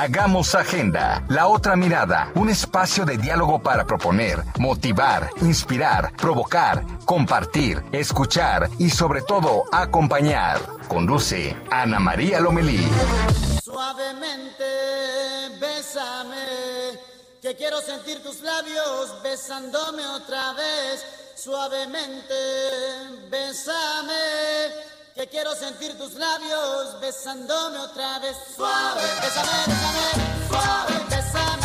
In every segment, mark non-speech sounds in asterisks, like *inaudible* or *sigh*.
Hagamos Agenda, la otra mirada, un espacio de diálogo para proponer, motivar, inspirar, provocar, compartir, escuchar y sobre todo acompañar. Conduce Ana María Lomelí. Suavemente, bésame, que quiero sentir tus labios besándome otra vez. Suavemente, bésame que quiero sentir tus labios besándome otra vez. Suave, bésame, bésame, suave, bésame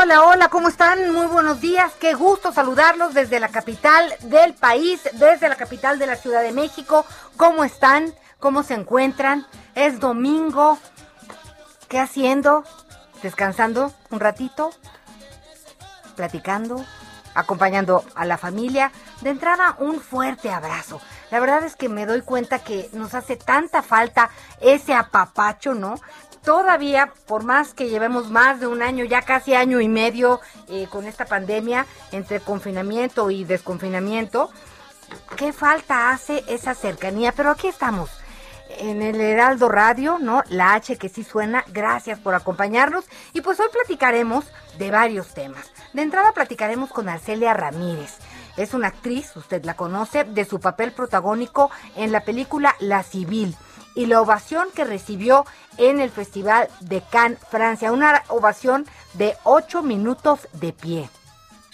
Hola, hola, ¿cómo están? Muy buenos días. Qué gusto saludarlos desde la capital del país, desde la capital de la Ciudad de México. ¿Cómo están? ¿Cómo se encuentran? Es domingo. ¿Qué haciendo? ¿Descansando un ratito? ¿Platicando? ¿Acompañando a la familia? De entrada, un fuerte abrazo. La verdad es que me doy cuenta que nos hace tanta falta ese apapacho, ¿no? Todavía, por más que llevemos más de un año, ya casi año y medio eh, con esta pandemia, entre confinamiento y desconfinamiento, ¿qué falta hace esa cercanía? Pero aquí estamos, en el Heraldo Radio, ¿no? La H que sí suena, gracias por acompañarnos. Y pues hoy platicaremos de varios temas. De entrada platicaremos con Arcelia Ramírez. Es una actriz, usted la conoce, de su papel protagónico en la película La Civil y la ovación que recibió en el Festival de Cannes, Francia. Una ovación de ocho minutos de pie.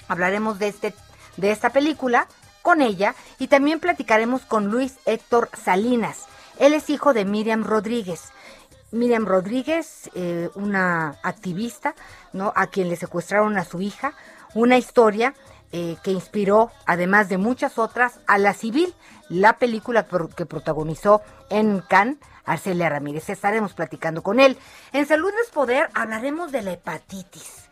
Hablaremos de, este, de esta película con ella y también platicaremos con Luis Héctor Salinas. Él es hijo de Miriam Rodríguez. Miriam Rodríguez, eh, una activista, ¿no? A quien le secuestraron a su hija. Una historia eh, que inspiró, además de muchas otras, a La Civil, la película que protagonizó en Cannes, Arcelia Ramírez. Estaremos platicando con él. En Salud es Poder hablaremos de la hepatitis.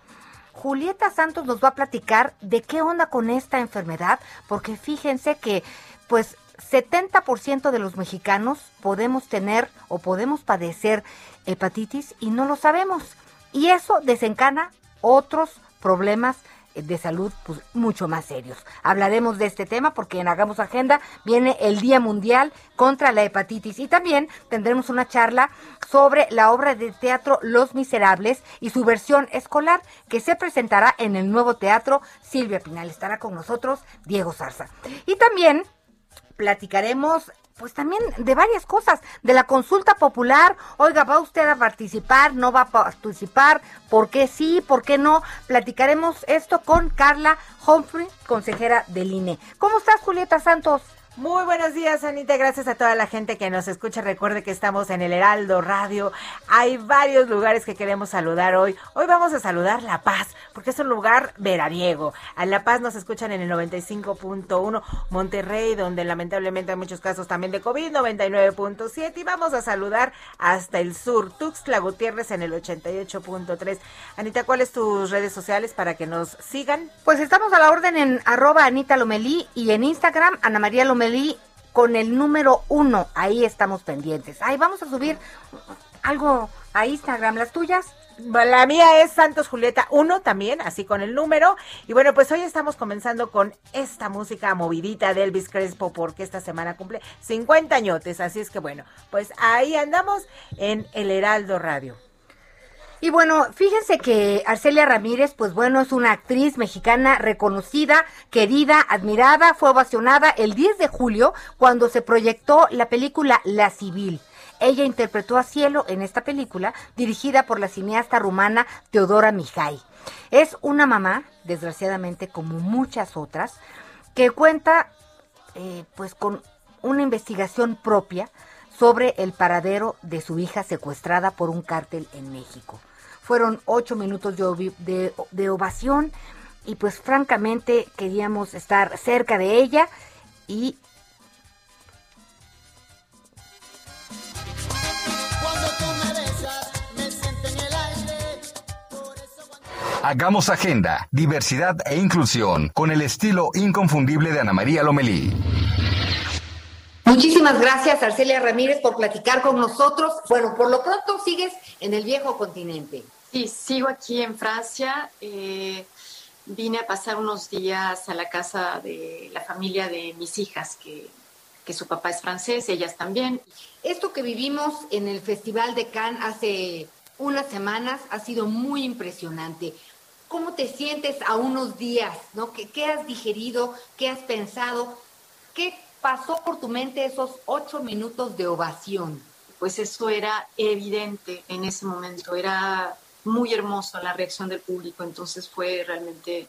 Julieta Santos nos va a platicar de qué onda con esta enfermedad, porque fíjense que pues 70% de los mexicanos podemos tener o podemos padecer hepatitis y no lo sabemos. Y eso desencana otros problemas de salud pues, mucho más serios. Hablaremos de este tema porque en Hagamos Agenda viene el Día Mundial contra la Hepatitis y también tendremos una charla sobre la obra de teatro Los Miserables y su versión escolar que se presentará en el nuevo teatro Silvia Pinal. Estará con nosotros Diego Zarza. Y también platicaremos pues también de varias cosas, de la consulta popular, oiga, ¿va usted a participar? ¿No va a participar? ¿Por qué sí? ¿Por qué no? Platicaremos esto con Carla Humphrey, consejera del INE. ¿Cómo estás, Julieta Santos? Muy buenos días, Anita. Gracias a toda la gente que nos escucha. Recuerde que estamos en el Heraldo Radio. Hay varios lugares que queremos saludar hoy. Hoy vamos a saludar La Paz, porque es un lugar veraniego. A La Paz nos escuchan en el 95.1, Monterrey, donde lamentablemente hay muchos casos también de COVID, 99.7. Y vamos a saludar hasta el sur, Tuxtla Gutiérrez en el 88.3. Anita, ¿cuáles tus redes sociales para que nos sigan? Pues estamos a la orden en arroba Anita Lomelí y en Instagram Ana María Lomelí con el número uno. Ahí estamos pendientes. Ahí vamos a subir algo a Instagram, las tuyas. La mía es Santos Julieta 1 también, así con el número. Y bueno, pues hoy estamos comenzando con esta música movidita de Elvis Crespo porque esta semana cumple 50 añotes. Así es que bueno, pues ahí andamos en el Heraldo Radio. Y bueno, fíjense que Arcelia Ramírez, pues bueno, es una actriz mexicana reconocida, querida, admirada, fue ovacionada el 10 de julio cuando se proyectó la película La Civil. ella interpretó a Cielo en esta película, dirigida por la cineasta rumana Teodora Mihai. Es una mamá, desgraciadamente como muchas otras, que cuenta eh, pues con una investigación propia sobre el paradero de su hija secuestrada por un cártel en México. Fueron ocho minutos de, de ovación y pues francamente queríamos estar cerca de ella y Hagamos agenda, diversidad e inclusión con el estilo inconfundible de Ana María Lomelí. Muchísimas gracias, Arcelia Ramírez, por platicar con nosotros. Bueno, por lo pronto sigues en el viejo continente. Sí, sigo aquí en Francia. Eh, vine a pasar unos días a la casa de la familia de mis hijas, que, que su papá es francés, ellas también. Esto que vivimos en el Festival de Cannes hace unas semanas ha sido muy impresionante. ¿Cómo te sientes a unos días? ¿no? ¿Qué, ¿Qué, has digerido? ¿Qué has pensado? ¿Qué pasó por tu mente esos ocho minutos de ovación? Pues eso era evidente en ese momento, era muy hermoso la reacción del público, entonces fue realmente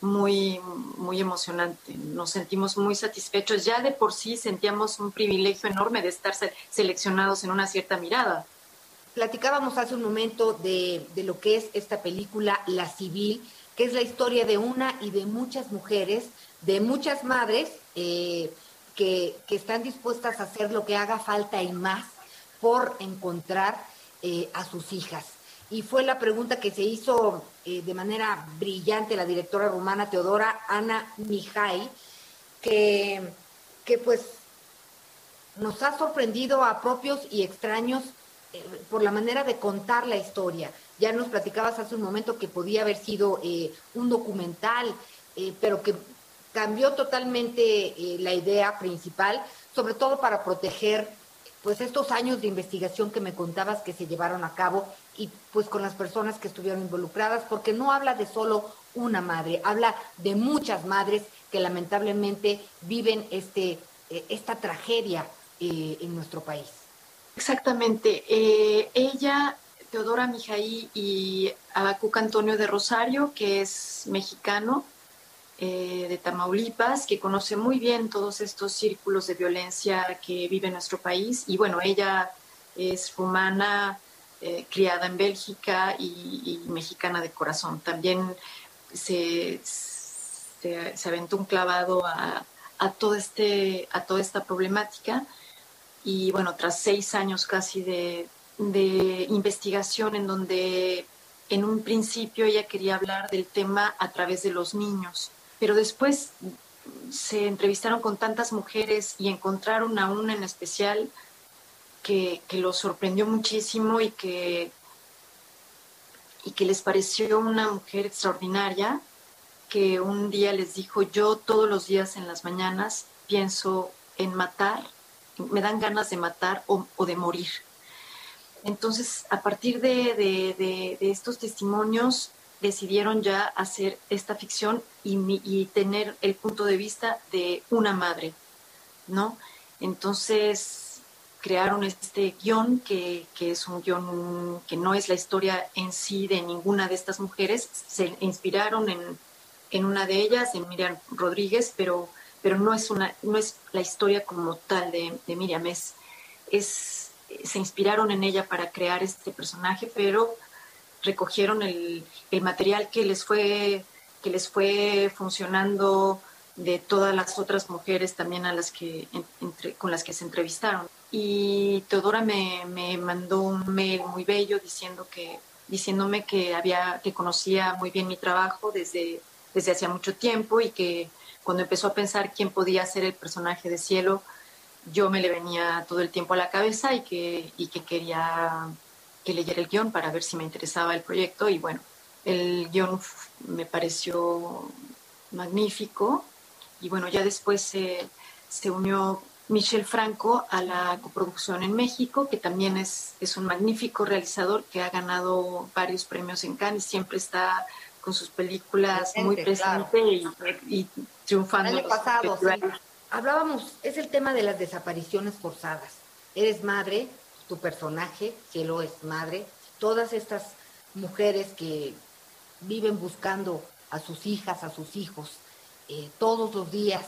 muy, muy emocionante. Nos sentimos muy satisfechos. Ya de por sí sentíamos un privilegio enorme de estar seleccionados en una cierta mirada. Platicábamos hace un momento de, de lo que es esta película La Civil, que es la historia de una y de muchas mujeres, de muchas madres eh, que, están dispuestas a hacer lo que haga falta y más por encontrar eh, a sus hijas. Y fue la pregunta que se hizo eh, de manera brillante la directora rumana Teodora Ana Mihai, que, que pues nos ha sorprendido a propios y extraños eh, por la manera de contar la historia. Ya nos platicabas hace un momento que podía haber sido un documental, pero que cambió totalmente la idea principal, sobre todo para proteger pues estos años de investigación que me contabas que se llevaron a cabo y pues con las personas que estuvieron involucradas, porque no habla de solo una madre, habla de muchas madres que lamentablemente viven este, esta tragedia en nuestro país. Exactamente. Eh, ella, Teodora Mijaí y Abacuc Antonio de Rosario, que es mexicano eh, de Tamaulipas, que conoce muy bien todos estos círculos de violencia que vive nuestro país. Y bueno, ella es rumana, eh, criada en Bélgica y, mexicana de corazón. También se, se, aventó un clavado a, a, todo este, a toda esta problemática y bueno, tras seis años casi de, investigación en donde en un principio ella quería hablar del tema a través de los niños, pero después se entrevistaron con tantas mujeres y encontraron a una en especial que, que los sorprendió muchísimo y que, y que les pareció una mujer extraordinaria, que un día les dijo, yo todos los días en las mañanas pienso en matar me dan ganas de matar o, de morir. Entonces, a partir de, estos testimonios, decidieron ya hacer esta ficción y, tener el punto de vista de una madre, ¿no? Entonces, crearon este guion, que, es un guion que no es la historia en sí de ninguna de estas mujeres, se inspiraron en, en una de ellas, en Miriam Rodríguez, pero pero no es, una, no es la historia como tal de, Miriam, es, es, se inspiraron en ella para crear este personaje, pero recogieron el, material que les fue que les fue funcionando de todas las otras mujeres también a las que con las que se entrevistaron. Y Teodora me, me, mandó un mail muy bello diciendo que diciéndome que había que conocía muy bien mi trabajo desde desde hacía mucho tiempo y que cuando empezó a pensar quién podía ser el personaje de Cielo, yo me le venía todo el tiempo a la cabeza y que, y que quería que leyera el guion para ver si me interesaba el proyecto. Y bueno, el guion me pareció magnífico. Y bueno, ya después se, se unió Michel Franco a la coproducción en México, que también es, es un magnífico realizador que ha ganado varios premios en Cannes y siempre está con sus películas muy presente y, triunfando. El año pasado, hablábamos, es el tema de las desapariciones forzadas. Eres madre tu personaje, Cielo es madre, todas estas mujeres que viven buscando a sus hijas, a sus hijos, eh, todos los días,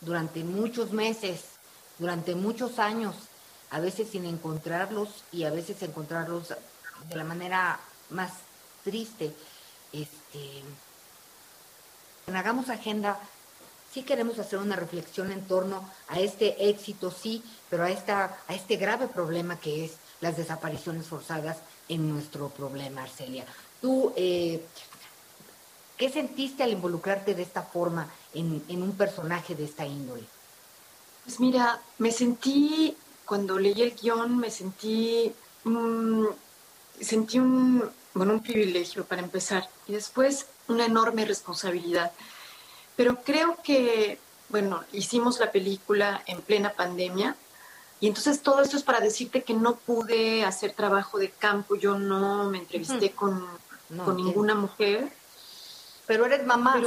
durante muchos meses, durante muchos años, a veces sin encontrarlos y a veces encontrarlos de la manera más triste. Este, Hagamos Agenda, sí queremos hacer una reflexión en torno a este éxito, sí, pero a, esta, a este grave problema que es las desapariciones forzadas en nuestro problema, Arcelia. Tú, eh, ¿qué sentiste al involucrarte de esta forma en, un personaje de esta índole? Pues mira, me sentí, cuando leí el guion, me sentí, mm, sentí un, bueno, un privilegio para empezar y después una enorme responsabilidad. Pero creo que, bueno, hicimos la película en plena pandemia y entonces todo esto es para decirte que no pude hacer trabajo de campo, yo no me entrevisté con, con ninguna mujer. Pero eres mamá.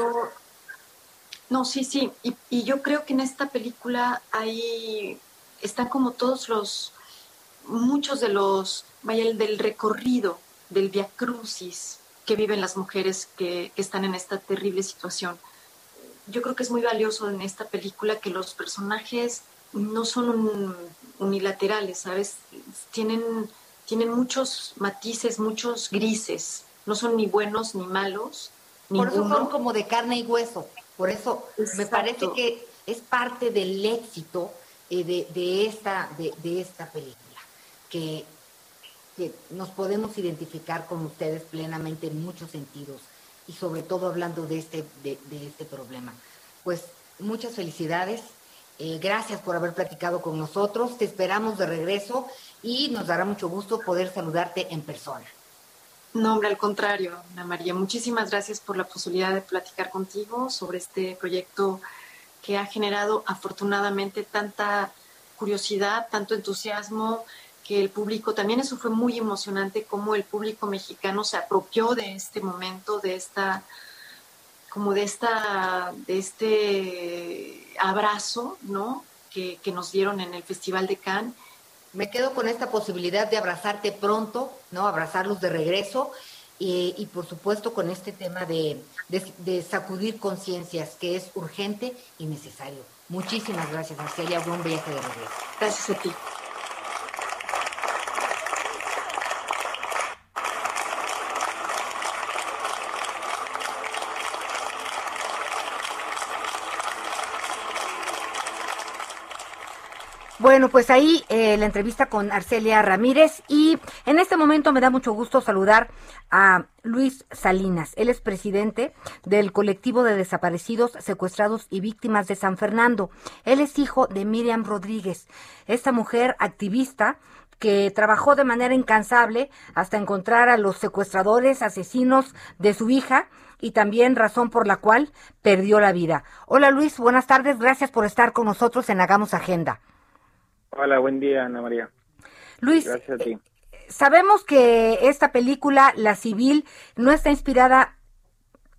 no, sí, sí. Y, y, yo creo que en esta película hay, están como todos los, muchos de los, vaya, el del recorrido, del via crucis que viven las mujeres que, que están en esta terrible situación. Yo creo que es muy valioso en esta película que los personajes no son unilaterales, ¿sabes? Tienen, tienen muchos matices, muchos grises. No son ni buenos ni malos. Por eso son como de carne y hueso. Por eso me parece que es parte del éxito eh, de, esta, de, esta película. Que, que nos podemos identificar con ustedes plenamente en muchos sentidos. Y sobre todo hablando de este, de, de este problema. Pues muchas felicidades eh, gracias por haber platicado con nosotros. Te esperamos de regreso y nos dará mucho gusto poder saludarte en persona. No, hombre, al contrario, Ana María. Muchísimas gracias por la posibilidad de platicar contigo sobre este proyecto que ha generado afortunadamente tanta curiosidad, tanto entusiasmo, que el público, también eso fue muy emocionante, cómo el público mexicano se apropió de este momento, de esta como de esta, de este abrazo, ¿no? Que, nos dieron en el Festival de Cannes. Me quedo con esta posibilidad de abrazarte pronto, ¿no? Abrazarlos de regreso y, por supuesto con este tema de, de, sacudir conciencias, que es urgente y necesario. Muchísimas gracias, Arcelia. Buen viaje de regreso. Gracias a ti. Bueno, pues ahí eh, la entrevista con Arcelia Ramírez y en este momento me da mucho gusto saludar a Luis Salinas. Él es presidente del colectivo de desaparecidos, secuestrados y víctimas de San Fernando. Él es hijo de Miriam Rodríguez, esta mujer activista que trabajó de manera incansable hasta encontrar a los secuestradores, asesinos de su hija y también razón por la cual perdió la vida. Hola Luis, buenas tardes, gracias por estar con nosotros en Hagamos Agenda. Hola, buen día, Ana María. Luis, eh, sabemos que esta película, La Civil, no está inspirada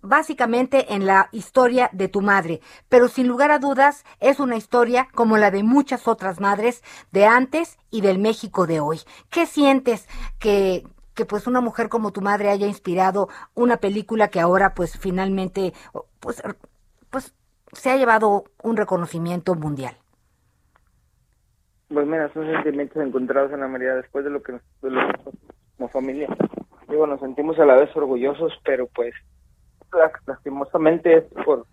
básicamente en la historia de tu madre, pero sin lugar a dudas es una historia como la de muchas otras madres de antes y del México de hoy. ¿Qué sientes que, que pues una mujer como tu madre haya inspirado una película que ahora pues finalmente pues, pues se ha llevado un reconocimiento mundial? Pues mira, son sentimientos encontrados en la María después de lo que nosotros como familia. Digo, nos sentimos a la vez orgullosos, pero pues lastimosamente es por,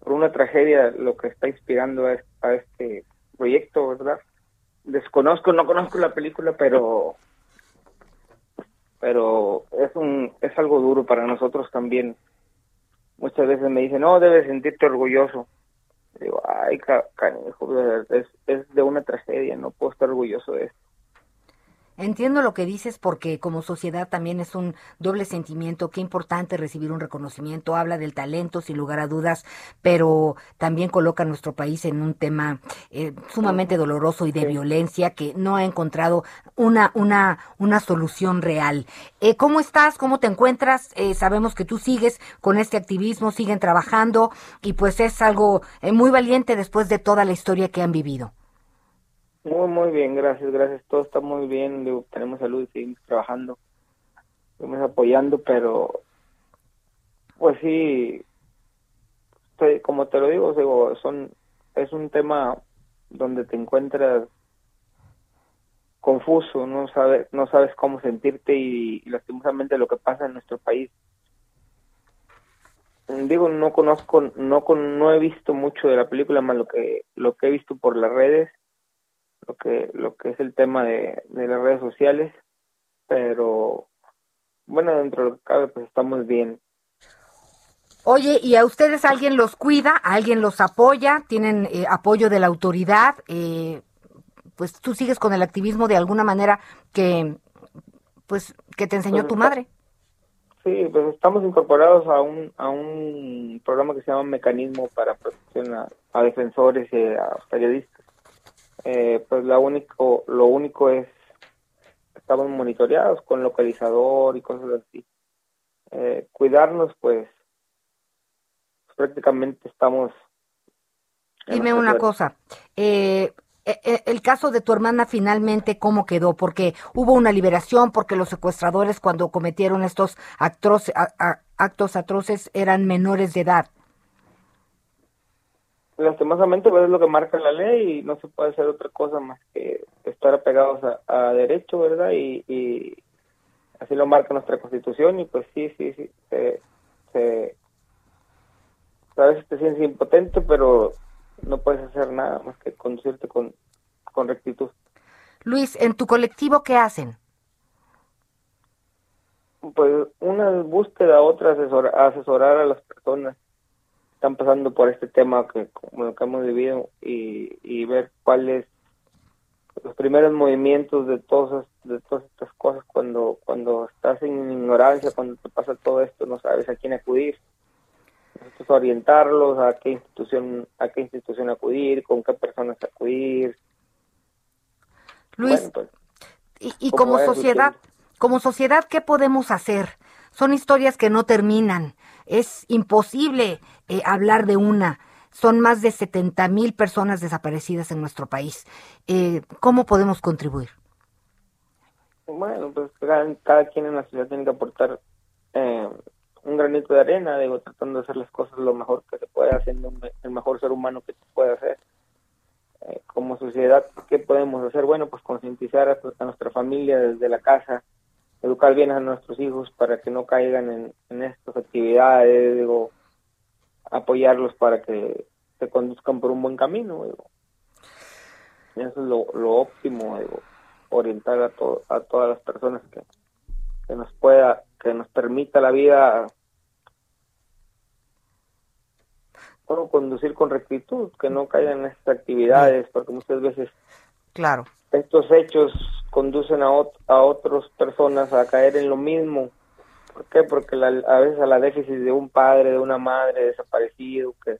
por una tragedia lo que está inspirando a, este proyecto, ¿verdad? Desconozco, no conozco la película, pero pero es un es algo duro para nosotros también. Muchas veces me dicen, no, debes sentirte orgulloso Digo, ay, canijo, es, es de una tragedia, no puedo estar orgulloso de esto. Entiendo lo que dices porque como sociedad también es un doble sentimiento. Qué importante recibir un reconocimiento. Habla del talento, sin lugar a dudas, pero también coloca a nuestro país en un tema eh, sumamente doloroso y de violencia que no ha encontrado una, una, una solución real. Eh, ¿Cómo estás? ¿Cómo te encuentras? Eh, sabemos que tú sigues con este activismo, siguen trabajando y pues es algo muy valiente después de toda la historia que han vivido. Muy, muy bien, gracias, gracias. Todo está muy bien, digo, tenemos salud y seguimos trabajando, seguimos apoyando, pero pues sí, estoy- como te lo digo, digo, son, es un tema donde te encuentras confuso, no sabes, no sabes cómo sentirte y, lastimosamente lo que pasa en nuestro país. Digo, no conozco, no con, no he visto mucho de la película más lo que lo que he visto por las redes, lo que lo que es el tema de, de las redes sociales, pero bueno, dentro de lo que cabe pues estamos bien. Oye, ¿y a ustedes alguien los cuida? ¿Alguien los apoya? ¿Tienen eh, apoyo de la autoridad? Eh, pues tú sigues con el activismo de alguna manera que, pues, que te enseñó Pues tu madre. Sí, pues estamos incorporados a un a un programa que se llama Mecanismo para Protección a, a Defensores y a Periodistas. Eh, pues la único lo único es estamos monitoreados con localizador y cosas así. Eh, cuidarnos, pues prácticamente estamos. Dime una cosa. Eh, eh, eh, el caso de tu hermana finalmente, ¿cómo quedó? Porque hubo una liberación, porque los secuestradores cuando cometieron estos actos atroces eran menores de edad. Lastimosamente pues es lo que marca la ley y no se puede hacer otra cosa más que estar apegados a, a derecho, ¿verdad? Y, y así lo marca nuestra constitución y pues sí, sí, sí, se, se- a veces te sientes impotente, pero no puedes hacer nada más que conducirte con, con rectitud. Luis, en tu colectivo, ¿qué hacen? Pues una búsqueda, otra asesor, asesorar a las personas están pasando por este tema que como lo que hemos vivido y, y ver cuáles los primeros movimientos de todas de todas estas cosas cuando cuando estás en ignorancia cuando te pasa todo esto no sabes a quién acudir nosotros orientarlos a qué institución a qué institución acudir con qué personas acudir Luis, Bueno, pues, y, y como sociedad, como sociedad, ¿qué podemos hacer? Son historias que no terminan. Es imposible eh, hablar de una. Son más de 70 mil personas desaparecidas en nuestro país. Eh, ¿Cómo podemos contribuir? Bueno, pues cada, quien en la ciudad tiene que aportar eh, un granito de arena, digo, tratando de hacer las cosas lo mejor que se puede, haciendo el mejor ser humano que se puede hacer. Eh, como sociedad, ¿qué podemos hacer? Bueno, pues concientizar a nuestra familia desde la casa, educar bien a nuestros hijos para que no caigan en, en estas actividades, digo, apoyarlos para que se conduzcan por un buen camino, digo. Eso es lo, lo óptimo, digo, orientar a, to- a todas las personas que, que nos pueda, que nos permita la vida bueno, conducir con rectitud, que no caigan en estas actividades, porque muchas veces Claro. estos hechos conducen a, ot- a otras personas a caer en lo mismo. ¿Por qué? Porque la- a veces a la déficit de un padre, de una madre desaparecido, que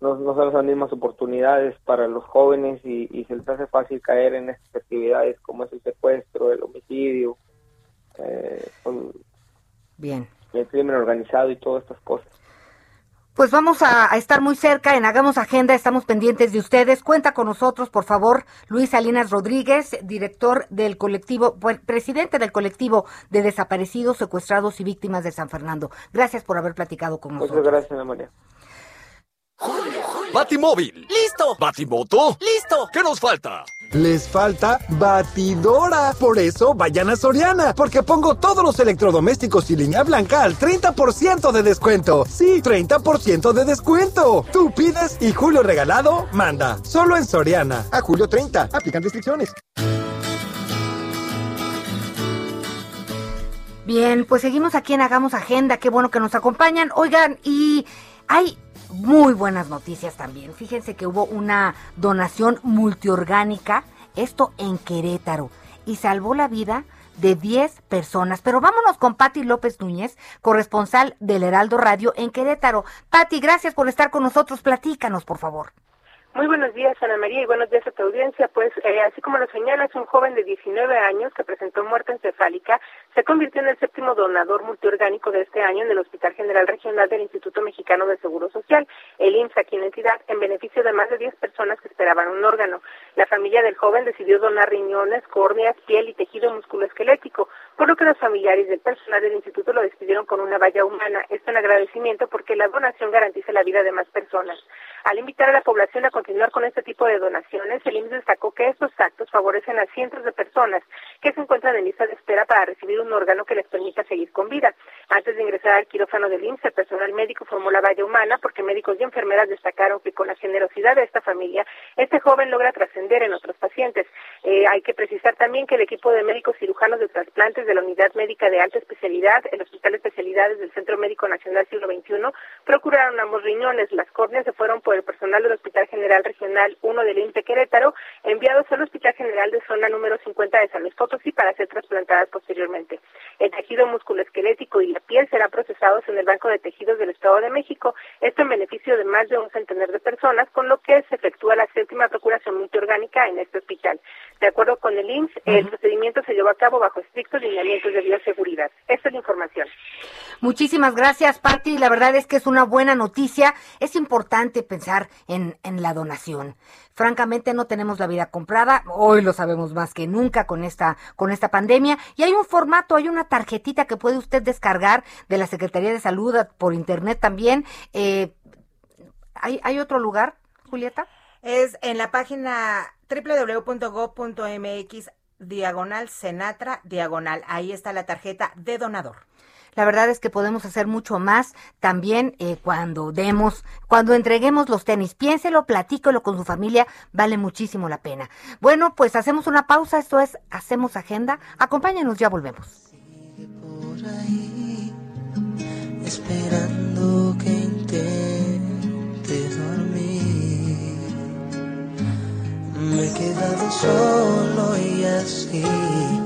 no, no son las mismas oportunidades para los jóvenes y, y se les hace fácil caer en estas actividades como es el secuestro, el homicidio, eh, con Bien. el crimen organizado y todas estas cosas. Pues vamos a, a estar muy cerca en Hagamos Agenda, estamos pendientes de ustedes. Cuenta con nosotros, por favor, Luis Salinas Rodríguez, director del colectivo, presidente del colectivo de desaparecidos, secuestrados y víctimas de San Fernando. Gracias por haber platicado con Muchas nosotros. gracias, Ana María. Batimóvil. ¡Listo! Batimoto. ¡Listo! ¿Qué nos falta? Les falta batidora. Por eso vayan a Soriana, porque pongo todos los electrodomésticos y línea blanca al 30% de descuento. Sí, 30% de descuento. Tú pides y Julio Regalado manda. Solo en Soriana. A julio 30. Aplican restricciones. Bien, pues seguimos aquí en Hagamos Agenda, qué bueno que nos acompañan. Oigan, y hay muy buenas noticias también. Fíjense que hubo una donación multiorgánica, esto en Querétaro, y salvó la vida de 10 personas. Pero vámonos con Patti López Núñez, corresponsal del Heraldo Radio en Querétaro. Patti, gracias por estar con nosotros. Platícanos, por favor. Muy buenos días, Ana María, y buenos días a tu audiencia. Pues, eh, así como lo señalas, un joven de 19 años que presentó muerte encefálica se convirtió en el séptimo donador multiorgánico de este año en el Hospital General Regional del Instituto Mexicano de Seguro Social, el IMSS, aquí en entidad, en beneficio de más de 10 personas que esperaban un órgano. La familia del joven decidió donar riñones, córneas, piel y tejido musculoesquelético, por lo que los familiares del personal del instituto lo despidieron con una valla humana. Esto en agradecimiento porque la donación garantiza la vida de más personas. Al invitar a la población a continuar con este tipo de donaciones, el IMSS destacó que estos actos favorecen a cientos de personas que se encuentran en lista de espera para recibir un órgano que les permita seguir con vida. Antes de ingresar al quirófano del IMSS, el personal médico formó la valla humana porque médicos y enfermeras destacaron que con la generosidad de esta familia, este joven logra trascender en otros pacientes. Eh, hay que precisar también que el equipo de médicos cirujanos de trasplantes de la Unidad Médica de Alta Especialidad, el Hospital de Especialidades del Centro Médico Nacional Siglo XXI, procuraron ambos riñones. Las córneas se fueron por el personal del Hospital General Regional 1 del INPE Querétaro, enviados al Hospital General de Zona número 50 de San Luis Potosí para ser trasplantadas posteriormente. El tejido musculoesquelético y la piel serán procesados en el Banco de Tejidos del Estado de México, esto en beneficio de más de un centenar de personas, con lo que se efectúa la séptima procuración multiorgánica en este hospital. De acuerdo con el IMSS, el procedimiento se llevó a cabo bajo estrictos lineamientos de bioseguridad. Esta es la información. Muchísimas gracias, Patti. La verdad es que es una buena noticia. Es importante pensar en, en la donación. Francamente, no tenemos la vida comprada. Hoy lo sabemos más que nunca con esta, con esta pandemia. Y hay un formato, hay una tarjetita que puede usted descargar de la Secretaría de Salud por internet también. Eh, ¿hay, ¿Hay otro lugar, Julieta? Es en la página www.go.mx diagonal Senatra diagonal. Ahí está la tarjeta de donador. La verdad es que podemos hacer mucho más también eh, cuando demos, cuando entreguemos los tenis. Piénselo, platícalo con su familia, vale muchísimo la pena. Bueno, pues hacemos una pausa, esto es Hacemos Agenda. Acompáñenos, ya volvemos. por ahí, esperando que intente dormir. Me he quedado solo y así.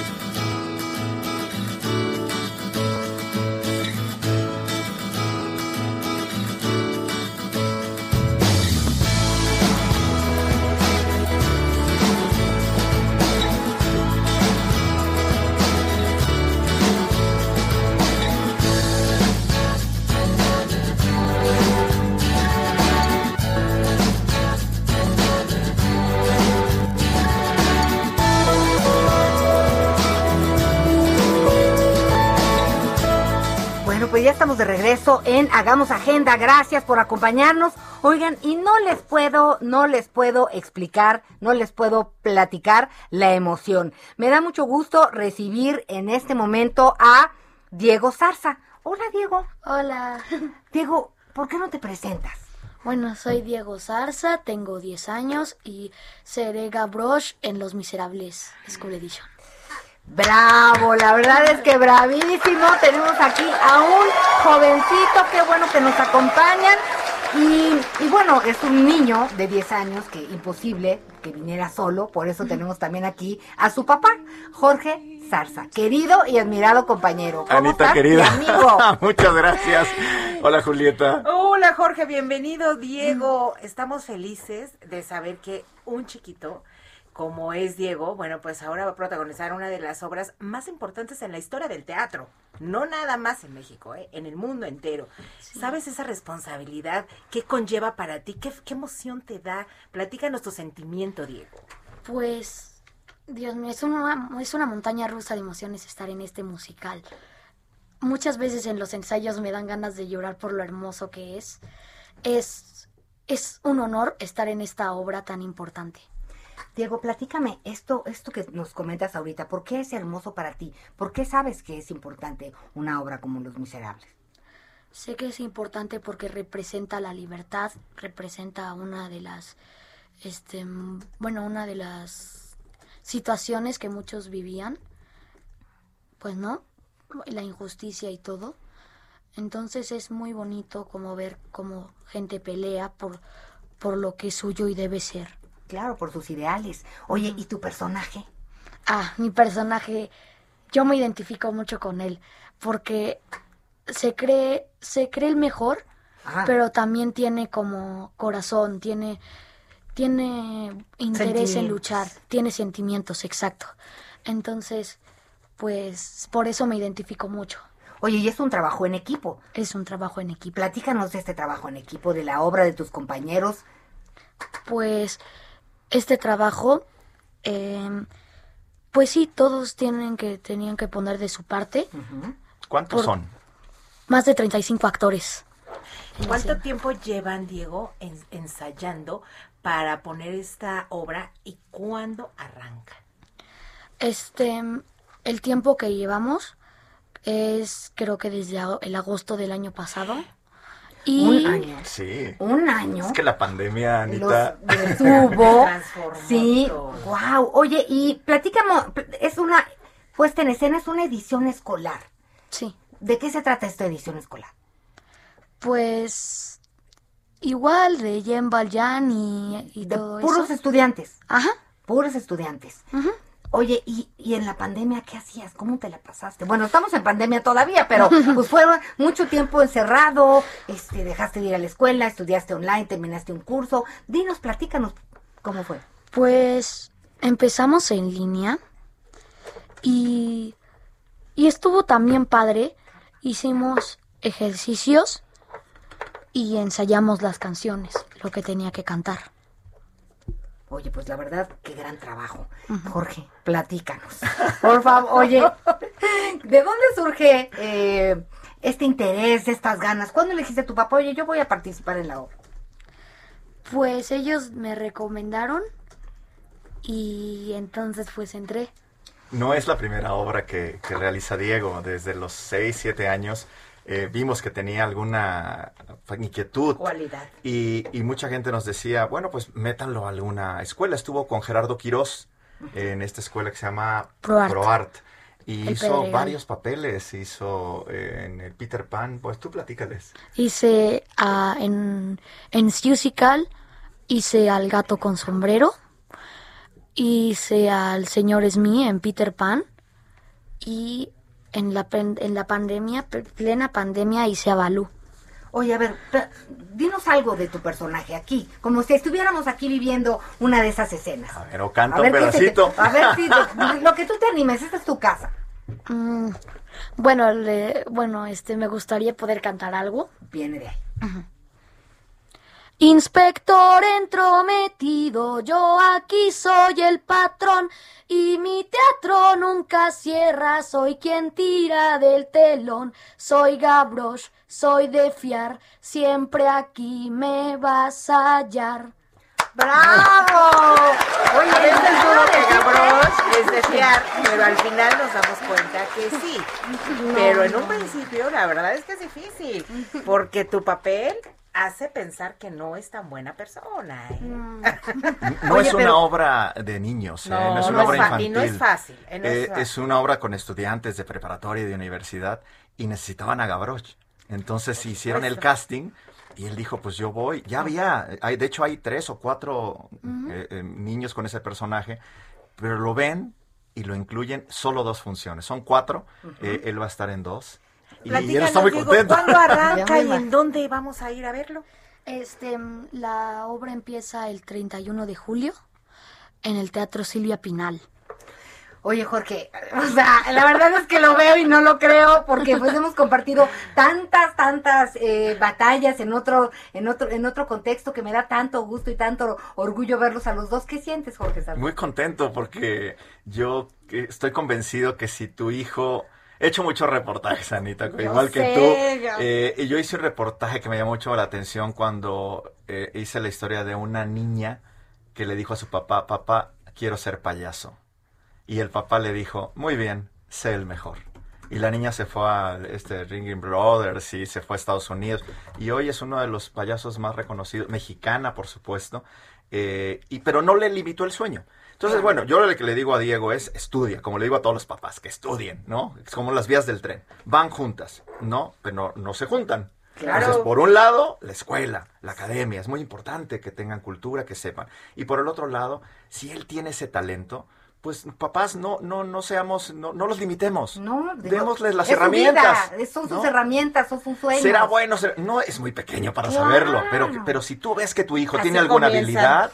De regreso en Hagamos Agenda. Gracias por acompañarnos. Oigan, y no les puedo, no les puedo explicar, no les puedo platicar la emoción. Me da mucho gusto recibir en este momento a Diego Zarza. Hola, Diego. Hola. *laughs* Diego, ¿por qué no te presentas? Bueno, soy Diego Zarza, tengo 10 años y seré Gavroche en Los Miserables School Edition. Bravo, la verdad es que bravísimo. Tenemos aquí a un jovencito, qué bueno que nos acompañan. Y, y bueno, es un niño de 10 años que imposible que viniera solo, por eso tenemos también aquí a su papá, Jorge Zarza, querido y admirado compañero. ¿Cómo Anita estás, querida. mi amigo? *laughs* Muchas gracias. Hola Julieta. Hola Jorge, bienvenido Diego. Estamos felices de saber que un chiquito como es Diego, bueno, pues ahora va a protagonizar una de las obras más importantes en la historia del teatro. No nada más en México, ¿eh? en el mundo entero. ¿Sabes esa responsabilidad? ¿Qué conlleva para ti? ¿Qué, qué emoción te da? Platícanos tu sentimiento, Diego. Pues, Dios mío, es una, es una montaña rusa de emociones estar en este musical. Muchas veces en los ensayos me dan ganas de llorar por lo hermoso que es. Es, es un honor estar en esta obra tan importante. Diego, platícame esto, esto que nos comentas ahorita. ¿Por qué es hermoso para ti? ¿Por qué sabes que es importante una obra como Los Miserables? Sé que es importante porque representa la libertad, representa una de las este, bueno, una de las situaciones que muchos vivían, pues no, la injusticia y todo. Entonces es muy bonito como ver cómo gente pelea por, por lo que es suyo y debe ser. Claro, por sus ideales. Oye, ¿y tu personaje? Ah, mi personaje, yo me identifico mucho con él, porque se cree, se cree el mejor, Ah. pero también tiene como corazón, tiene, tiene interés en luchar, tiene sentimientos, exacto. Entonces, pues por eso me identifico mucho. Oye, y es un trabajo en equipo. Es un trabajo en equipo. Platícanos de este trabajo en equipo, de la obra de tus compañeros. Pues este trabajo, eh, pues sí, todos tienen que, tenían que poner de su parte. ¿Cuántos son? Más de 35 actores. ¿Cuánto tiempo llevan, Diego, en- ensayando para poner esta obra y cuándo arranca? Este, el tiempo que llevamos es creo que desde el agosto del año pasado. Y Un año. Sí. Un año. Es que la pandemia, Los *laughs* Anita. detuvo. Transformó Sí, todo. wow. Oye, y platícame, es una puesta en escena, es una edición escolar. Sí. ¿De qué se trata esta edición escolar? pues igual de Jen Valjean y, y De todo puros eso. estudiantes. Ajá. Puros estudiantes. Ujú. Oye, ¿y, y en la pandemia qué hacías? ¿Cómo te la pasaste? Bueno, estamos en pandemia todavía, pero *laughs* pues fue mucho tiempo encerrado, este, dejaste de ir a la escuela, estudiaste online, terminaste un curso. Dinos, platícanos cómo fue. Pues empezamos en línea y, y estuvo también padre. Hicimos ejercicios y ensayamos las canciones, lo que tenía que cantar. Oye, pues la verdad, qué gran trabajo. Jorge, platícanos. Por favor, oye, ¿de dónde surge eh, este interés, estas ganas? ¿Cuándo le dijiste a tu papá, oye, yo voy a participar en la obra? Pues ellos me recomendaron y entonces pues entré. No es la primera obra que, que realiza Diego. Desde los 6, 7 años eh, vimos que tenía alguna inquietud. Cualidad. Y, y mucha gente nos decía, bueno, pues métanlo a alguna escuela. Estuvo con Gerardo Quirós en esta escuela que se llama ProArt. Y El hizo Pedregal. varios papeles. Hizo eh, en el Peter Pan. Pues tú platícales. Hice ah, en, en Musical, hice al gato con sombrero, hice al señor Smee en Peter Pan y en la, pen- en la pandemia, plena pandemia, hice a Balú. Oye, a ver, dinos algo de tu personaje aquí, como si estuviéramos aquí viviendo una de esas escenas. A ver, o canta A un ver, ¿qué se te- pedacito. a ver, sí, lo, *laughs* lo que tú te animes, esta es tu casa. Mm, bueno, le- bueno, este, me gustaría poder cantar algo. Viene de ahí. Inspector entrometido, yo aquí soy el patrón y mi teatro nunca cierra, soy quien tira del telón, soy Gabrosh, soy de fiar, siempre aquí me vas a hallar. ¡Bravo! Oye, a veces duro que Gabrosh es de *laughs* fiar, pero al final nos damos cuenta que sí. Pero en un principio la verdad es que es difícil, *laughs* porque tu papel hace pensar que no es tan buena persona. ¿eh? No *laughs* Oye, es una pero- obra de niños, ¿eh? No, no, es una obra infantil. y no es fácil, eh, no es Eh, fácil. es una obra con estudiantes de preparatoria y de universidad y necesitaban a Gavroche. Entonces hicieron el casting y él dijo, pues yo voy. Ya había, hay, de hecho hay tres o cuatro eh, eh, niños con ese personaje, pero lo ven y lo incluyen solo dos funciones. Son cuatro, eh, él va a estar en dos. Y, él está muy Diego, contento. ¿Cuándo arranca y en dónde vamos a ir a verlo? Este, la obra empieza el 31 de julio en el Teatro Silvia Pinal. Oye, Jorge, o sea, la verdad es que lo veo y no lo creo porque pues hemos compartido tantas, tantas eh, batallas en otro, en otro, en otro contexto que me da tanto gusto y tanto orgullo verlos a los dos. ¿Qué sientes, Jorge? Muy contento porque yo estoy convencido que si tu hijo... He hecho muchos reportajes, Anita, igual que tú. Eh, y yo hice un reportaje que me llamó mucho la atención cuando eh, hice la historia de una niña que le dijo a su papá, papá, quiero ser payaso. Y el papá le dijo, muy bien, sé el mejor. y la niña se fue a este Ringing Brothers y se fue a Estados Unidos y hoy es uno de los payasos más reconocidos, mexicana por supuesto, eh, y pero no le limitó el sueño. Entonces, bueno, yo lo que le digo a Diego es estudia, como le digo a todos los papás, que estudien, ¿no? Es como las vías del tren. Van juntas, ¿no? Pero no, no se juntan. Claro. Entonces, por un lado, la escuela, la academia, es muy importante que tengan cultura, que sepan. Y por el otro lado, si él tiene ese talento, pues papás, no, no, no seamos, no, no los limitemos. No, digo, Démosles las es su herramientas. vida, son sus ¿no? herramientas, son sus sueños. Será bueno, será- no es muy pequeño para Claro. saberlo, pero, pero si tú ves que tu hijo Así tiene alguna habilidad,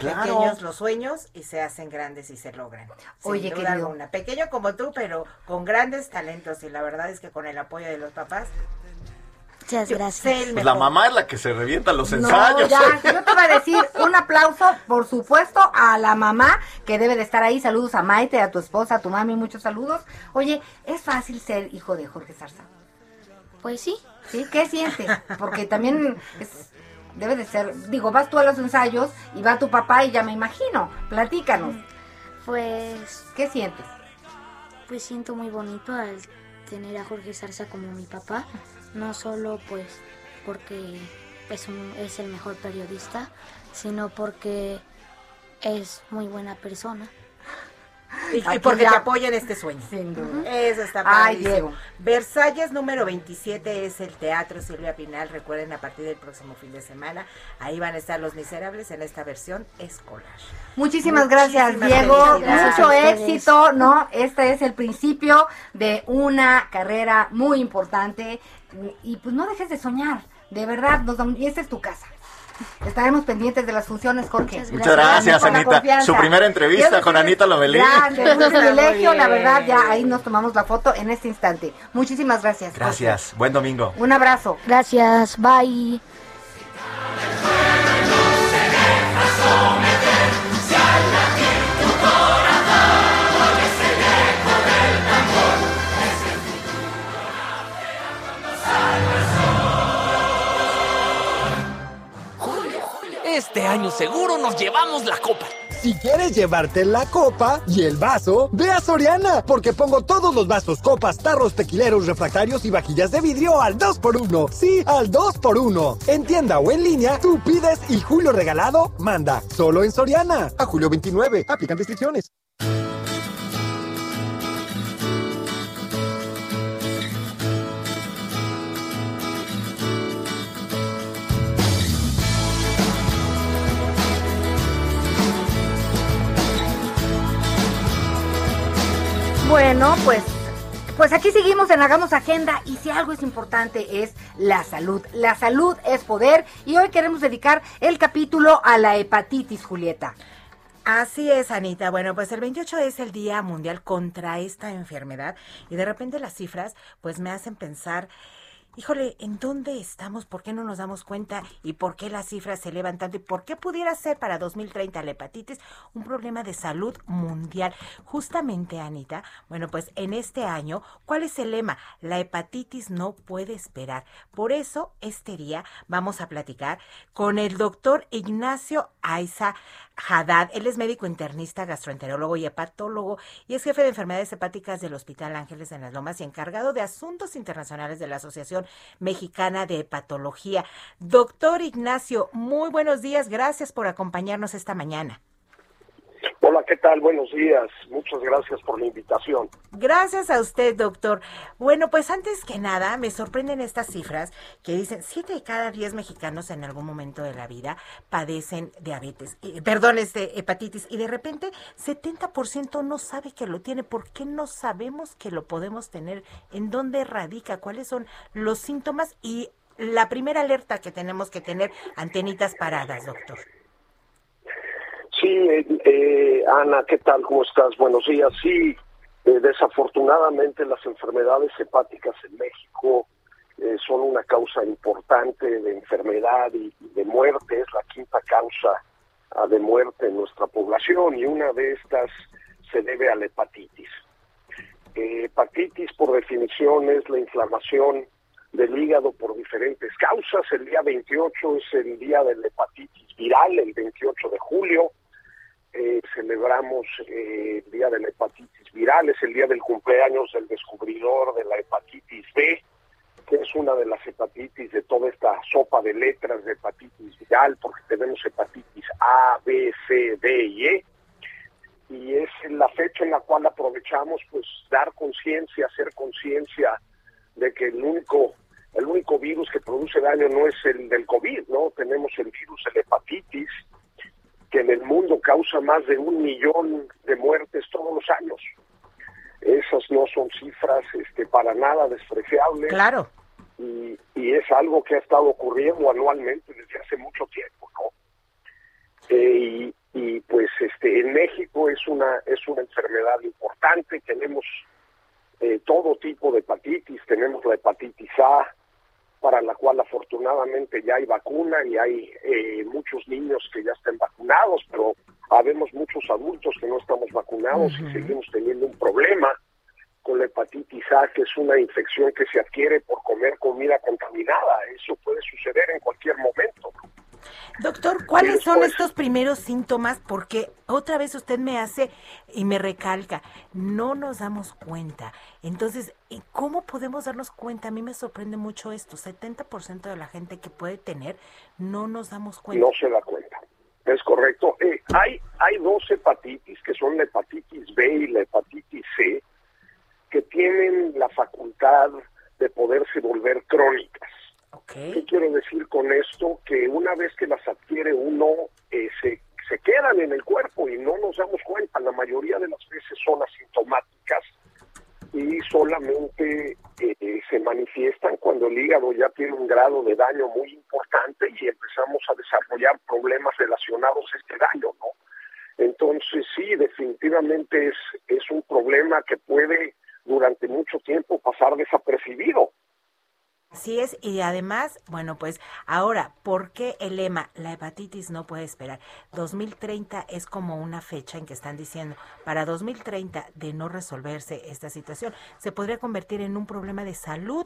claro. Pequeños los sueños y se hacen grandes y se logran. Sin Oye, duda querido. alguna. Pequeño como tú, pero con grandes talentos. Y la verdad es que con el apoyo de los papás. Muchas gracias. Pues la mamá es la que se revienta los No, ensayos. ya, *laughs* yo te voy a decir un aplauso, por supuesto, a la mamá que debe de estar ahí. Saludos a Maite, a tu esposa, a tu mami, muchos saludos. Oye, ¿es fácil ser hijo de Jorge Zarza? Pues sí. ¿Sí? ¿Qué sientes? Porque también es- debe de ser, digo, vas tú a los ensayos y va tu papá y ya me imagino. Platícanos, Pues, ¿qué sientes? pues siento muy bonito al tener a Jorge Zarza como mi papá. No solo pues porque es, un- es el mejor periodista, sino porque es muy buena persona. *laughs* Y, Aquí porque ya- te apoyan este sueño. Sin duda. Eso está Ay, padrísimo. Diego. Versalles número 27 es el Teatro Silvia Pinal. Recuerden, a partir del próximo fin de semana, ahí van a estar Los Miserables en esta versión escolar. Muchísimas gracias, Diego. Mucho éxito, ¿no? Este es el principio de una carrera muy importante. Y pues no dejes de soñar, de verdad. nos y esta es tu casa. Estaremos pendientes de las funciones, Jorge. Muchas gracias, Anita. Su primera entrevista con Anita Lomelí. Gracias, *laughs* un privilegio, la verdad, ya ahí nos tomamos la foto en este instante. Muchísimas gracias. Jorge. Gracias. Buen domingo. Un abrazo. Gracias, bye. Este año seguro nos llevamos la copa. Si quieres llevarte la copa y el vaso, ve a Soriana, porque pongo todos los vasos, copas, tarros, tequileros, refractarios y vajillas de vidrio al 2x1. Sí, al 2x1. En tienda o en línea, tú pides y Julio Regalado manda. Solo en Soriana. A julio 29. Aplican restricciones. Bueno, pues, pues aquí seguimos en Hagamos Agenda y si algo es importante es la salud. La salud es poder y hoy queremos dedicar el capítulo a la hepatitis, Julieta. Así es, Anita. Bueno, pues el 28 es el Día Mundial contra esta enfermedad y de repente las cifras pues me hacen pensar, híjole, ¿en dónde estamos? ¿Por qué no nos damos cuenta? ¿Y por qué las cifras se elevan tanto? ¿Y por qué pudiera ser para 2030 la hepatitis un problema de salud mundial? Justamente, Anita, bueno, pues en este año, ¿cuál es el lema? La hepatitis no puede esperar. Por eso, este día vamos a platicar con el doctor Ignacio Aiza Haddad. Él es médico internista, gastroenterólogo y hepatólogo y es jefe de enfermedades hepáticas del Hospital Ángeles en las Lomas y encargado de asuntos internacionales de la Asociación Mexicana de Hepatología. Doctor Ignacio, muy buenos días. Gracias por acompañarnos esta mañana. Hola, ¿qué tal? Buenos días. Muchas gracias por la invitación. Gracias a usted, doctor. Bueno, pues antes que nada, me sorprenden estas cifras que dicen 7 de cada 10 mexicanos en algún momento de la vida padecen diabetes, eh, perdón, este, hepatitis, y de repente 70% no sabe que lo tiene. ¿Por qué no sabemos que lo podemos tener? ¿En dónde radica? ¿Cuáles son los síntomas? Y la primera alerta que tenemos que tener, antenitas paradas, doctor. Sí, eh, eh, Ana, ¿qué tal? ¿Cómo estás? Buenos días. Sí, eh, desafortunadamente las enfermedades hepáticas en México eh, son una causa importante de enfermedad y, de muerte. Es la quinta causa ah, de muerte en nuestra población y una de estas se debe a la hepatitis. Eh, hepatitis, por definición, es la inflamación del hígado por diferentes causas. El día 28 es el día de la hepatitis viral, el 28 de julio. Eh, celebramos eh, el Día de la Hepatitis Viral, es el día del cumpleaños del descubridor de la hepatitis B, que es una de las hepatitis de toda esta sopa de letras de hepatitis viral, porque tenemos hepatitis A, B, C, D y E. Y es la fecha en la cual aprovechamos pues dar conciencia, hacer conciencia de que el único el único virus que produce daño no es el del COVID, ¿no? Tenemos el virus de la hepatitis, que en el mundo causa más de un millón de muertes todos los años. Esas no son cifras este, para nada despreciables. Claro. Y, y es algo que ha estado ocurriendo anualmente desde hace mucho tiempo, ¿no? Eh, y, y pues este en México es una es una enfermedad importante tenemos eh, todo tipo de hepatitis tenemos la hepatitis A para la cual afortunadamente ya hay vacuna y hay eh, muchos niños que ya están vacunados pero habemos muchos adultos que no estamos vacunados y seguimos teniendo un problema con la hepatitis A que es una infección que se adquiere por comer comida contaminada. Eso puede suceder en cualquier momento Doctor, ¿cuáles son estos primeros síntomas? Porque otra vez usted me hace y me recalca, no nos damos cuenta. Entonces, ¿y ¿cómo podemos darnos cuenta? A mí me sorprende mucho esto. 70% de la gente que puede tener, no nos damos cuenta. no se da cuenta. Es correcto. Eh, hay, hay dos hepatitis, que son la hepatitis B y la hepatitis C, que tienen la facultad de poderse volver crónicas. ¿Qué quiero decir con esto? Que una vez que las adquiere uno, eh, se, quedan en el cuerpo y no nos damos cuenta. La mayoría de las veces son asintomáticas y solamente eh, se manifiestan cuando el hígado ya tiene un grado de daño muy importante y empezamos a desarrollar problemas relacionados a este daño, ¿no? Entonces sí, definitivamente es, es un problema que puede durante mucho tiempo pasar desapercibido. Así es, y además, bueno, pues ahora, ¿por qué el lema, la hepatitis no puede esperar? 2030 es como una fecha en que están diciendo, para 2030 de no resolverse esta situación, se podría convertir en un problema de salud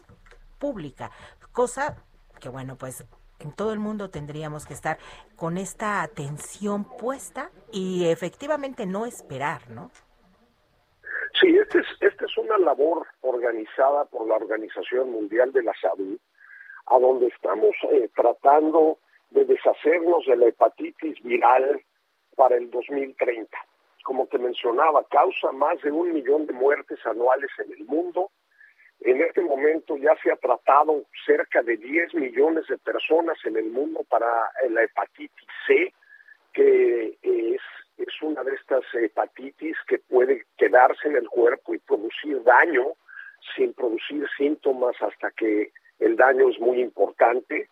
pública, cosa que, bueno, pues en todo el mundo tendríamos que estar con esta atención puesta y efectivamente no esperar, ¿no? Sí, esta es, esta es una labor organizada por la Organización Mundial de la Salud, a donde estamos eh, tratando de deshacernos de la hepatitis viral para el 2030. Como te mencionaba, causa más de un millón de muertes anuales en el mundo. En este momento ya se ha tratado cerca de 10 millones de personas en el mundo para eh, la hepatitis C, que es, es una de estas hepatitis que puede quedarse en el cuerpo y producir daño sin producir síntomas hasta que el daño es muy importante.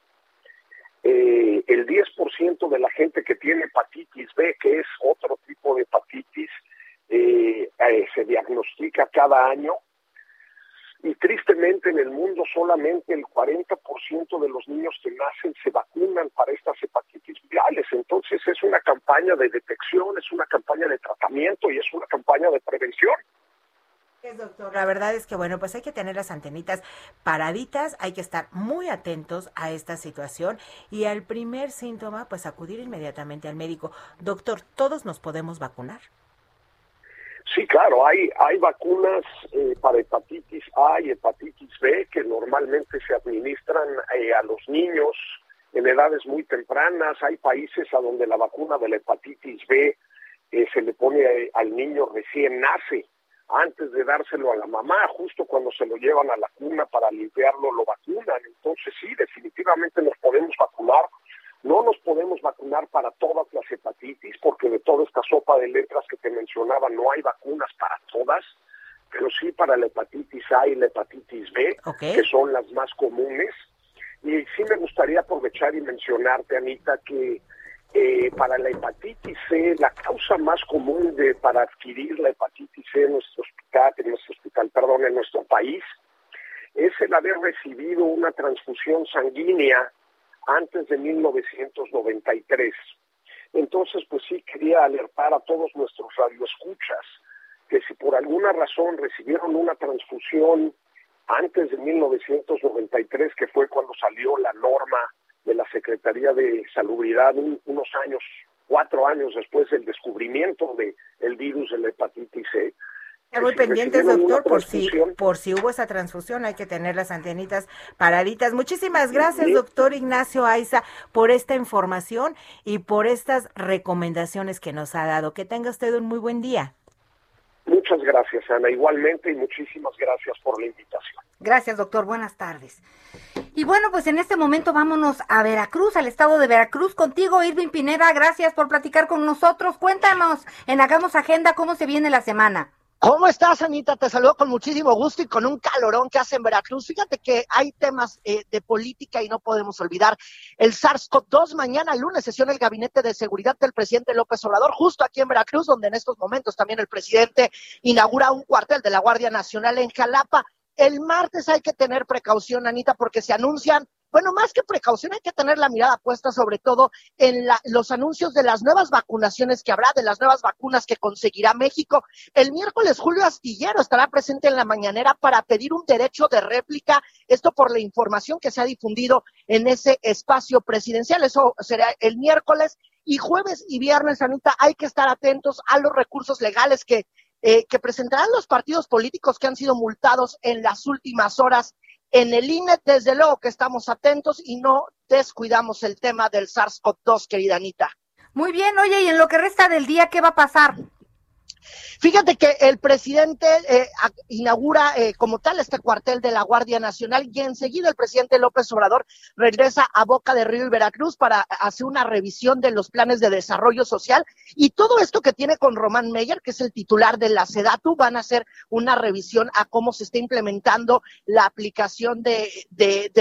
Eh, el 10% de la gente que tiene hepatitis B, que es otro tipo de hepatitis, eh, eh, se diagnostica cada año y tristemente en el mundo solamente el 40% de los niños que nacen se vacunan para estas hepatitis virales. Entonces es una campaña de detección, es una campaña de tratamiento y es una campaña de prevención. doctor. La verdad es que, bueno, pues hay que tener las antenitas paraditas, hay que estar muy atentos a esta situación y al primer síntoma, pues acudir inmediatamente al médico. Doctor, ¿todos nos podemos vacunar? Sí, claro, hay, hay vacunas eh, para hepatitis A y hepatitis B que normalmente se administran eh, a los niños en edades muy tempranas. Hay países a donde la vacuna de la hepatitis B eh, se le pone eh, al niño recién nace, antes de dárselo a la mamá, justo cuando se lo llevan a la cuna para limpiarlo, lo vacunan. Entonces sí, definitivamente nos podemos vacunar. No nos podemos vacunar para todas las hepatitis, porque de toda esta sopa de letras que te mencionaba no hay vacunas para todas, pero sí para la hepatitis A y la hepatitis B, que son las más comunes. Y sí me gustaría aprovechar y mencionarte, Anita, que eh, para la hepatitis C, la causa más común de para adquirir la hepatitis C en nuestro hospital, en nuestro hospital, perdón, en nuestro país, es el haber recibido una transfusión sanguínea antes de 1993. Entonces, pues sí quería alertar a todos nuestros radioescuchas que si por alguna razón recibieron una transfusión antes de 1993, que fue cuando salió la norma de la Secretaría de Salubridad un- unos años cuatro años después del descubrimiento de el virus de la hepatitis C. Estar muy pendientes, doctor, por si, por si hubo esa transfusión, hay que tener las antenitas paraditas. Muchísimas gracias, Sí. doctor Ignacio Aiza, por esta información y por estas recomendaciones que nos ha dado. Que tenga usted un muy buen día. Muchas gracias, Ana, igualmente, y muchísimas gracias por la invitación. Gracias, doctor. Buenas tardes. Y bueno, pues en este momento vámonos a Veracruz, al estado de Veracruz. Contigo, Irving Pineda, gracias por platicar con nosotros. Cuéntanos en Hagamos Agenda cómo se viene la semana. ¿Cómo estás, Anita? Te saludo con muchísimo gusto y con un calorón que hace en Veracruz. Fíjate que hay temas eh, de política y no podemos olvidar el SARS-CoV-2. Mañana lunes sesiona el Gabinete de Seguridad del presidente López Obrador, justo aquí en Veracruz, donde en estos momentos también el presidente inaugura un cuartel de la Guardia Nacional en Jalapa. El martes hay que tener precaución, Anita, porque se anuncian, bueno, más que precaución, hay que tener la mirada puesta sobre todo en la- los anuncios de las nuevas vacunaciones que habrá, de las nuevas vacunas que conseguirá México. El miércoles Julio Astillero estará presente en la mañanera para pedir un derecho de réplica, esto por la información que se ha difundido en ese espacio presidencial. Eso será el miércoles y jueves y viernes, Anita, hay que estar atentos a los recursos legales que eh, que presentarán los partidos políticos que han sido multados en las últimas horas en el INE. Desde luego que estamos atentos y no descuidamos el tema del SARS-CoV-2, querida Anita. Muy bien, oye, y en lo que resta del día, ¿qué va a pasar? Fíjate que el presidente eh, inaugura eh, como tal este cuartel de la Guardia Nacional y enseguida el presidente López Obrador regresa a Boca de Río y Veracruz para hacer una revisión de los planes de desarrollo social. Y todo esto que tiene con Román Meyer, que es el titular de la SEDATU, van a hacer una revisión a cómo se está implementando la aplicación de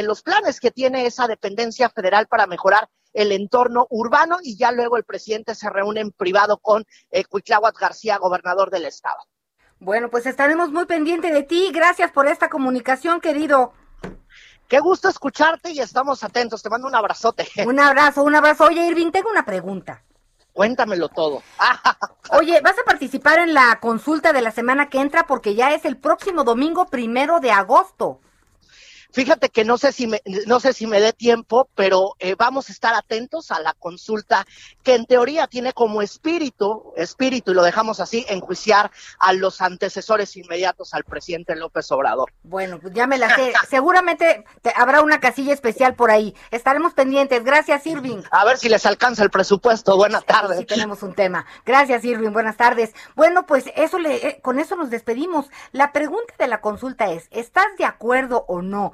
los planes que tiene esa dependencia federal para mejorar el entorno urbano y ya luego el presidente se reúne en privado con eh, Cuitláhuac García, gobernador del estado. Bueno, pues estaremos muy pendientes de ti. Gracias por esta comunicación, querido. Qué gusto escucharte y estamos atentos. Te mando un abrazote. *laughs* Un abrazo, un abrazo. Oye, Irving, tengo una pregunta. Cuéntamelo todo. *laughs* Oye, ¿vas a participar en la consulta de la semana que entra? Porque ya es el próximo domingo primero de agosto. Fíjate que no sé si me, no sé si me dé tiempo, pero eh, vamos a estar atentos a la consulta que en teoría tiene como espíritu, espíritu, y lo dejamos así, enjuiciar a los antecesores inmediatos al presidente López Obrador. Bueno, pues ya me la sé. *laughs* Seguramente te- habrá una casilla especial por ahí. Estaremos pendientes. Gracias, Irving. A ver si les alcanza el presupuesto. Buenas tardes. Sí, tenemos un tema. Gracias, Irving. Buenas tardes. Bueno, pues eso le, eh, con eso nos despedimos. La pregunta de la consulta es, ¿estás de acuerdo o no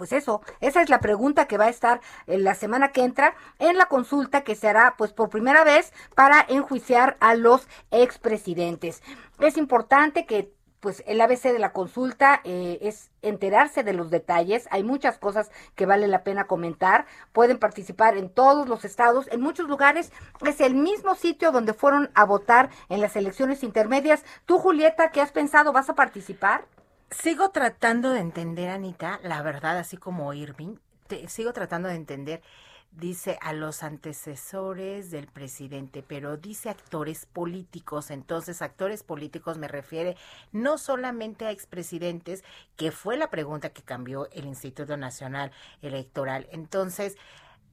Pues eso, esa es la pregunta que va a estar en la semana que entra en la consulta que se hará pues por primera vez para enjuiciar a los expresidentes. Es importante que pues el ABC de la consulta eh, es enterarse de los detalles. Hay muchas cosas que vale la pena comentar. Pueden participar en todos los estados. En muchos lugares es el mismo sitio donde fueron a votar en las elecciones intermedias. Tú, Julieta, ¿qué has pensado? ¿Vas a participar? Sigo tratando de entender, Anita, la verdad, así como Irving, te- sigo tratando de entender, dice a los antecesores del presidente, pero dice actores políticos, entonces actores políticos me refiere no solamente a expresidentes, que fue la pregunta que cambió el Instituto Nacional Electoral. Entonces,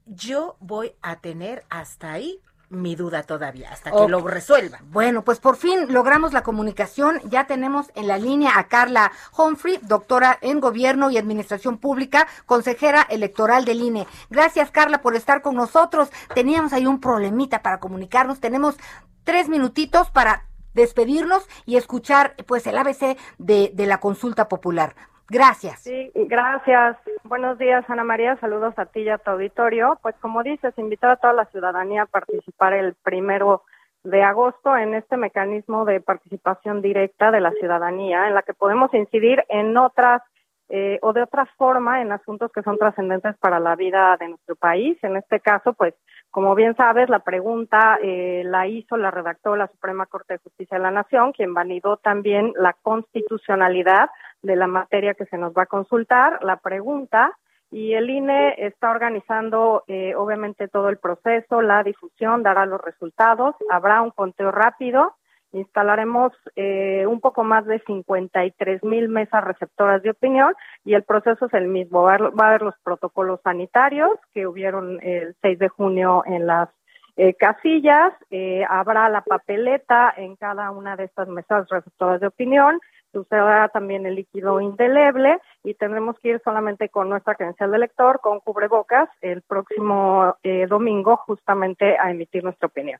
yo voy a tener hasta ahí mi duda todavía, hasta que lo resuelva. Bueno, pues por fin logramos la comunicación. Ya tenemos en la línea a Carla Humphrey, doctora en Gobierno y Administración Pública, consejera electoral del INE. Gracias, Carla, por estar con nosotros. Teníamos ahí un problemita para comunicarnos. Tenemos tres minutitos para despedirnos y escuchar pues el ABC de, de la consulta popular. Gracias. Sí, gracias. Buenos días, Ana María. Saludos a ti y a tu auditorio. Pues como dices, invitar a toda la ciudadanía a participar el primero de agosto en este mecanismo de participación directa de la ciudadanía, en la que podemos incidir en otras eh, o de otra forma en asuntos que son trascendentes para la vida de nuestro país. En este caso, pues, como bien sabes, la pregunta eh, la hizo, la redactó la Suprema Corte de Justicia de la Nación, quien validó también la constitucionalidad de la materia que se nos va a consultar. La pregunta y el INE está organizando eh, obviamente todo el proceso, la difusión, dará los resultados, habrá un conteo rápido, instalaremos eh, un poco más de 53 mil mesas receptoras de opinión y el proceso es el mismo. Va a, haber, los protocolos sanitarios que hubieron el 6 de junio en las eh, casillas, eh, habrá la papeleta en cada una de estas mesas receptoras de opinión, sucederá también el líquido indeleble y tendremos que ir solamente con nuestra credencial de lector, con cubrebocas, el próximo eh, domingo justamente a emitir nuestra opinión.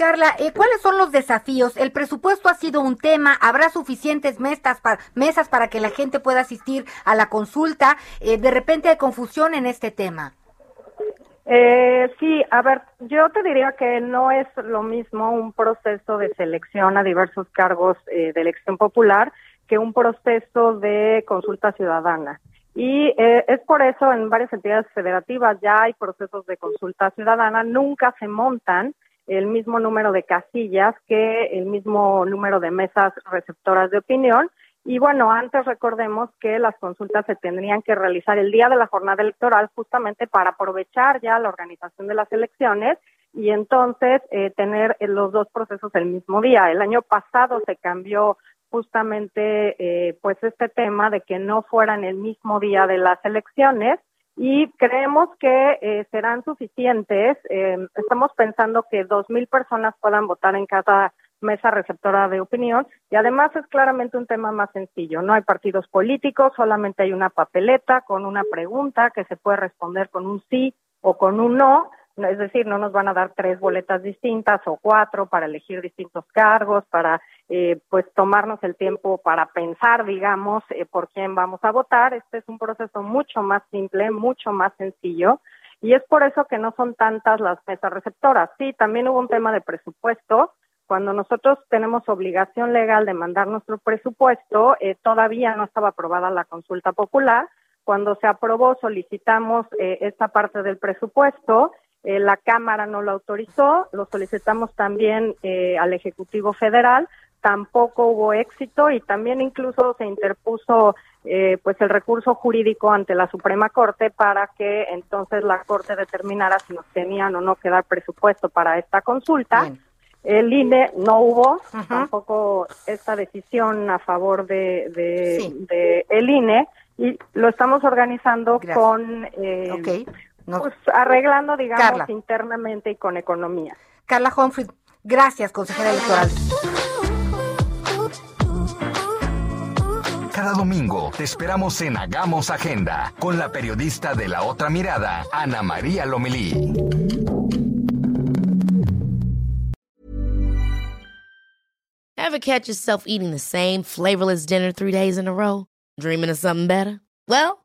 Carla, eh, ¿cuáles son los desafíos? El presupuesto ha sido un tema, habrá suficientes mesas para, mesas para que la gente pueda asistir a la consulta. Eh, de repente hay confusión en este tema. Eh, sí, a ver, yo te diría que no es lo mismo un proceso de selección a diversos cargos eh, de elección popular que un proceso de consulta ciudadana. Y eh, es por eso en varias entidades federativas ya hay procesos de consulta ciudadana, nunca se montan el mismo número de casillas que el mismo número de mesas receptoras de opinión y bueno, antes recordemos que las consultas se tendrían que realizar el día de la jornada electoral justamente para aprovechar ya la organización de las elecciones y entonces eh, tener los dos procesos el mismo día. El año pasado se cambió justamente eh, pues este tema de que no fueran el mismo día de las elecciones y creemos que eh, serán suficientes. Eh, estamos pensando que dos mil personas puedan votar en cada mesa receptora de opinión y además es claramente un tema más sencillo. No hay partidos políticos, solamente hay una papeleta con una pregunta que se puede responder con un sí o con un no. Es decir, no nos van a dar tres boletas distintas o cuatro para elegir distintos cargos, para eh, pues tomarnos el tiempo para pensar, digamos, eh, por quién vamos a votar. Este es un proceso mucho más simple, mucho más sencillo. Y es por eso que no son tantas las mesas receptoras. Sí, también hubo un tema de presupuesto, cuando nosotros tenemos obligación legal de mandar nuestro presupuesto, eh, todavía no estaba aprobada la consulta popular. Cuando se aprobó, solicitamos eh, esta parte del presupuesto. Eh, la Cámara no lo autorizó. Lo solicitamos también eh, al Ejecutivo Federal. Tampoco hubo éxito y también incluso se interpuso eh, pues el recurso jurídico ante la Suprema Corte para que entonces la Corte determinara si nos tenían o no que dar presupuesto para esta consulta. Bien. El INE no hubo tampoco esta decisión a favor de, de, Sí. de el INE y lo estamos organizando Gracias. con eh. No- pues arreglando digamos Carla. internamente y con economía. Carla Humphrey, gracias, consejera electoral. Cada domingo te esperamos en Hagamos Agenda con la periodista de la otra mirada, Ana María Lomelí. Ever catch yourself eating the same flavorless dinner three days in a row? Dreaming of something better? Well,